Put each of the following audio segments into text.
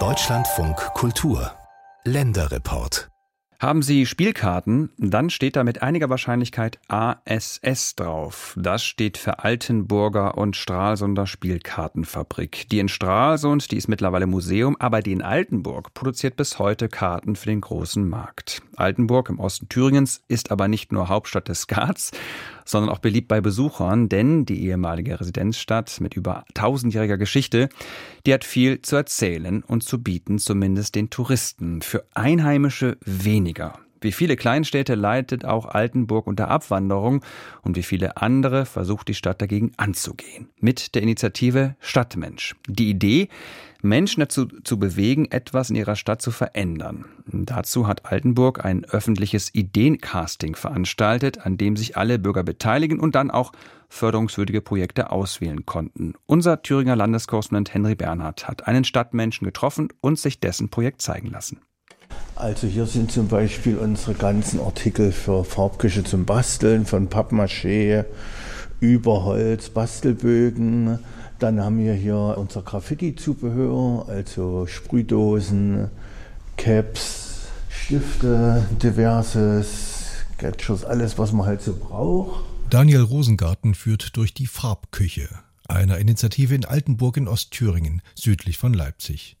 Deutschlandfunk Kultur Länderreport haben Sie Spielkarten, dann steht da mit einiger Wahrscheinlichkeit ASS drauf. Das steht für Altenburger und Stralsunder Spielkartenfabrik. Die in Stralsund, die ist mittlerweile Museum, aber die in Altenburg produziert bis heute Karten für den großen Markt. Altenburg im Osten Thüringens ist aber nicht nur Hauptstadt des Skats, sondern auch beliebt bei Besuchern, denn die ehemalige Residenzstadt mit über tausendjähriger Geschichte, die hat viel zu erzählen und zu bieten, zumindest den Touristen. Für Einheimische weniger. Wie viele Kleinstädte leidet auch Altenburg unter Abwanderung und wie viele andere versucht die Stadt dagegen anzugehen. Mit der Initiative Stadtmensch. Die Idee, Menschen dazu zu bewegen, etwas in ihrer Stadt zu verändern. Dazu hat Altenburg ein öffentliches Ideencasting veranstaltet, an dem sich alle Bürger beteiligen und dann auch förderungswürdige Projekte auswählen konnten. Unser Thüringer Landeskorrespondent Henry Bernhard hat einen Stadtmenschen getroffen und sich dessen Projekt zeigen lassen. Also hier sind zum Beispiel unsere ganzen Artikel für Farbküche zum Basteln, von Pappmaché über Holz, Bastelbögen. Dann haben wir hier unser Graffiti-Zubehör, also Sprühdosen, Caps, Stifte, diverses, Gadgets, alles, was man halt so braucht. Daniel Rosengarten führt durch die Farbküche, einer Initiative in Altenburg in Ostthüringen, südlich von Leipzig.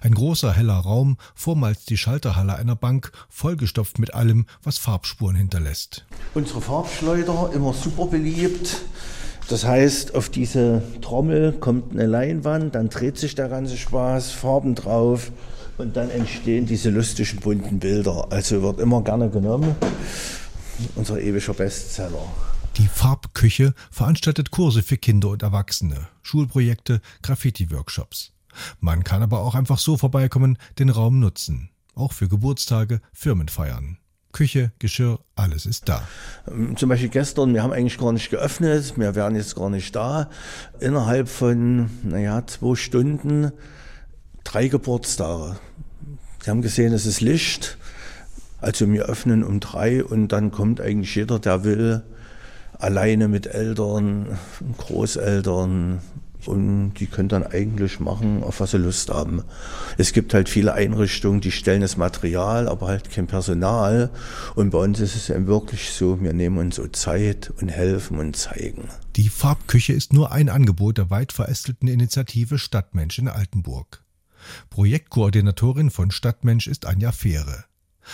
Ein großer heller Raum, vormals die Schalterhalle einer Bank, vollgestopft mit allem, was Farbspuren hinterlässt. Unsere Farbschleuder immer super beliebt. Das heißt, auf diese Trommel kommt eine Leinwand, dann dreht sich der ganze Spaß, Farben drauf und dann entstehen diese lustigen bunten Bilder. Also wird immer gerne genommen. Unser ewiger Bestseller. Die Farbküche veranstaltet Kurse für Kinder und Erwachsene, Schulprojekte, Graffiti-Workshops. Man kann aber auch einfach so vorbeikommen, den Raum nutzen. Auch für Geburtstage, Firmenfeiern. Küche, Geschirr, alles ist da. Ähm, zum Beispiel gestern, wir haben eigentlich gar nicht geöffnet, wir wären jetzt gar nicht da. Innerhalb von, naja, zwei Stunden drei Geburtstage. Sie haben gesehen, es ist Licht. Also wir öffnen um drei und dann kommt eigentlich jeder, der will, alleine mit Eltern, Großeltern, und die können dann eigentlich machen, auf was sie Lust haben. Es gibt halt viele Einrichtungen, die stellen das Material, aber halt kein Personal. Und bei uns ist es eben wirklich so, wir nehmen uns so Zeit und helfen und zeigen. Die Farbküche ist nur ein Angebot der weit verästelten Initiative Stadtmensch in Altenburg. Projektkoordinatorin von Stadtmensch ist Anja Fähre.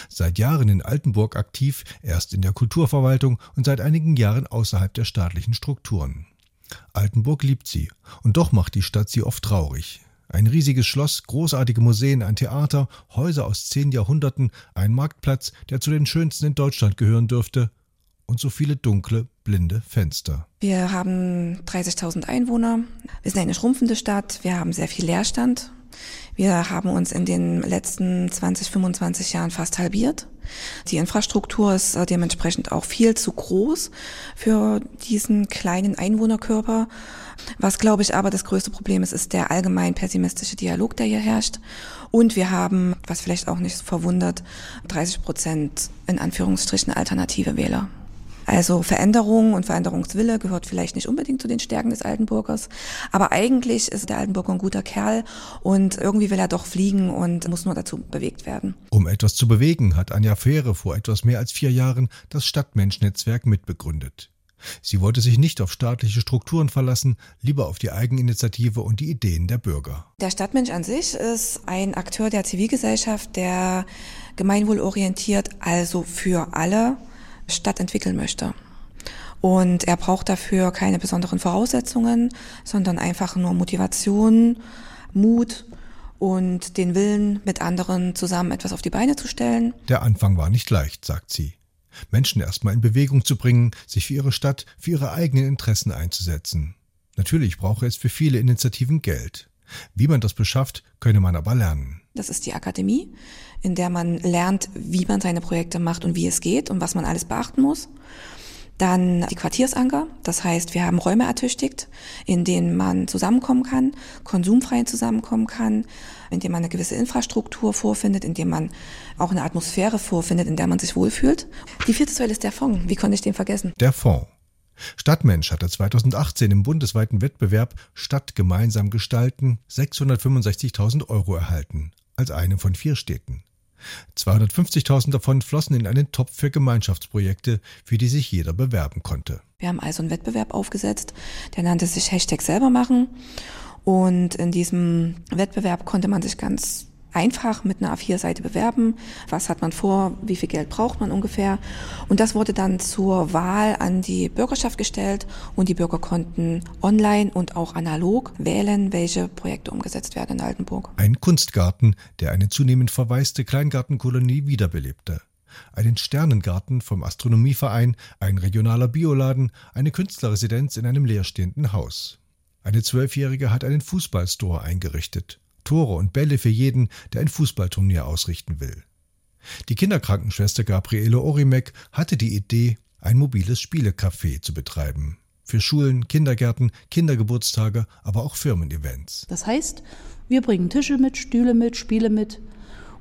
Seit Jahren in Altenburg aktiv, erst in der Kulturverwaltung und seit einigen Jahren außerhalb der staatlichen Strukturen. Altenburg liebt sie, und doch macht die Stadt sie oft traurig. Ein riesiges Schloss, großartige Museen, ein Theater, Häuser aus zehn Jahrhunderten, ein Marktplatz, der zu den schönsten in Deutschland gehören dürfte, und so viele dunkle, blinde Fenster. Wir haben 30.000 Einwohner. Wir sind eine schrumpfende Stadt. Wir haben sehr viel Leerstand. Wir haben uns in den letzten 20, 25 Jahren fast halbiert. Die Infrastruktur ist äh, dementsprechend auch viel zu groß für diesen kleinen Einwohnerkörper. Was, glaube ich, aber das größte Problem ist, ist der allgemein pessimistische Dialog, der hier herrscht. Und wir haben, was vielleicht auch nicht verwundert, 30 Prozent in Anführungsstrichen alternative Wähler. Also Veränderung und Veränderungswille gehört vielleicht nicht unbedingt zu den Stärken des Altenburgers, aber eigentlich ist der Altenburger ein guter Kerl und irgendwie will er doch fliegen und muss nur dazu bewegt werden. Um etwas zu bewegen, hat Anja Fähre vor etwas mehr als vier Jahren das Stadtmenschnetzwerk mitbegründet. Sie wollte sich nicht auf staatliche Strukturen verlassen, lieber auf die Eigeninitiative und die Ideen der Bürger. Der Stadtmensch an sich ist ein Akteur der Zivilgesellschaft, der gemeinwohlorientiert, also für alle Stadt entwickeln möchte. Und er braucht dafür keine besonderen Voraussetzungen, sondern einfach nur Motivation, Mut und den Willen, mit anderen zusammen etwas auf die Beine zu stellen. Der Anfang war nicht leicht, sagt sie. Menschen erstmal in Bewegung zu bringen, sich für ihre Stadt, für ihre eigenen Interessen einzusetzen. Natürlich brauche es für viele Initiativen Geld. Wie man das beschafft, könne man aber lernen. Das ist die Akademie, in der man lernt, wie man seine Projekte macht und wie es geht und was man alles beachten muss. Dann die Quartiersanker, das heißt, wir haben Räume ertüchtigt, in denen man zusammenkommen kann, konsumfrei zusammenkommen kann, in denen man eine gewisse Infrastruktur vorfindet, in dem man auch eine Atmosphäre vorfindet, in der man sich wohlfühlt. Die vierte Säule ist der Fonds. Wie konnte ich den vergessen? Der Fonds. Stadtmensch hatte 2018 im bundesweiten Wettbewerb Stadt gemeinsam gestalten 665.000 Euro erhalten, als eine von vier Städten. 250.000 davon flossen in einen Topf für Gemeinschaftsprojekte, für die sich jeder bewerben konnte. Wir haben also einen Wettbewerb aufgesetzt, der nannte sich Hashtag selber machen. Und in diesem Wettbewerb konnte man sich ganz einfach mit einer A4-Seite bewerben. Was hat man vor? Wie viel Geld braucht man ungefähr? Und das wurde dann zur Wahl an die Bürgerschaft gestellt und die Bürger konnten online und auch analog wählen, welche Projekte umgesetzt werden in Altenburg. Ein Kunstgarten, der eine zunehmend verwaiste Kleingartenkolonie wiederbelebte. Einen Sternengarten vom Astronomieverein, ein regionaler Bioladen, eine Künstlerresidenz in einem leerstehenden Haus. Eine Zwölfjährige hat einen Fußballstore eingerichtet. Tore und Bälle für jeden, der ein Fußballturnier ausrichten will. Die Kinderkrankenschwester Gabriele Orimek hatte die Idee, ein mobiles Spielecafé zu betreiben. Für Schulen, Kindergärten, Kindergeburtstage, aber auch Firmen-Events. Das heißt, wir bringen Tische mit, Stühle mit, Spiele mit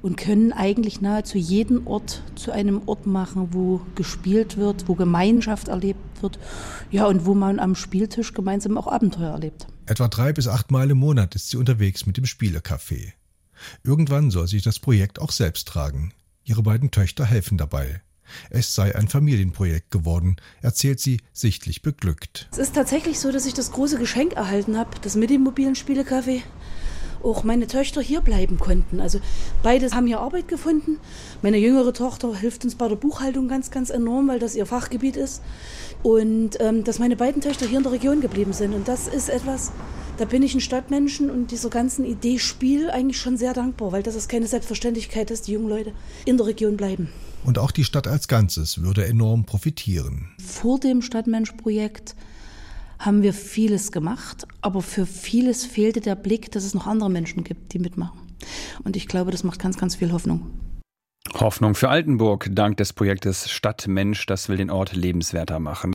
und können eigentlich nahezu jeden Ort zu einem Ort machen, wo gespielt wird, wo Gemeinschaft erlebt wird, ja, und wo man am Spieltisch gemeinsam auch Abenteuer erlebt. Etwa drei bis acht Mal im Monat ist sie unterwegs mit dem Spielecafé. Irgendwann soll sich das Projekt auch selbst tragen. Ihre beiden Töchter helfen dabei. Es sei ein Familienprojekt geworden, erzählt sie sichtlich beglückt. Es ist tatsächlich so, dass ich das große Geschenk erhalten habe, das mit dem mobilen Spielecafé auch meine Töchter hier bleiben konnten. Also beides haben hier Arbeit gefunden. Meine jüngere Tochter hilft uns bei der Buchhaltung ganz, ganz enorm, weil das ihr Fachgebiet ist. Und ähm, dass meine beiden Töchter hier in der Region geblieben sind. Und das ist etwas, da bin ich ein Stadtmenschen und dieser ganzen Idee Spiel eigentlich schon sehr dankbar, weil das ist keine Selbstverständlichkeit, dass die jungen Leute in der Region bleiben. Und auch die Stadt als Ganzes würde enorm profitieren. Vor dem Stadtmensch-Projekt haben wir vieles gemacht, aber für vieles fehlte der Blick, dass es noch andere Menschen gibt, die mitmachen. Und ich glaube, das macht ganz, ganz viel Hoffnung. Hoffnung für Altenburg dank des Projektes Stadtmensch, das will den Ort lebenswerter machen.